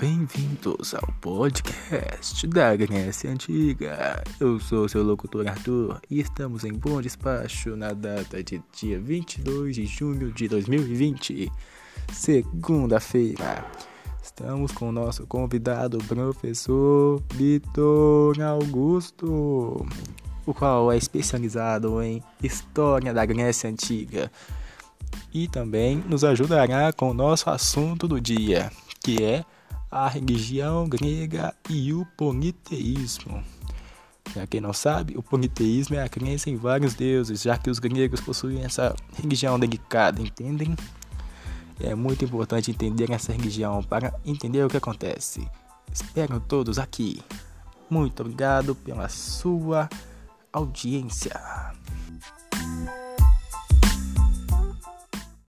Bem-vindos ao podcast da Grécia Antiga. Eu sou seu locutor Arthur e estamos em bom despacho na data de dia 22 de junho de 2020, segunda-feira. Estamos com o nosso convidado, professor Vitor Augusto, o qual é especializado em História da Grécia Antiga e também nos ajudará com o nosso assunto do dia, que é a religião grega e o politeísmo. Para quem não sabe, o politeísmo é a crença em vários deuses, já que os gregos possuem essa religião delicada, entendem? É muito importante entender essa religião para entender o que acontece. Espero todos aqui. Muito obrigado pela sua audiência.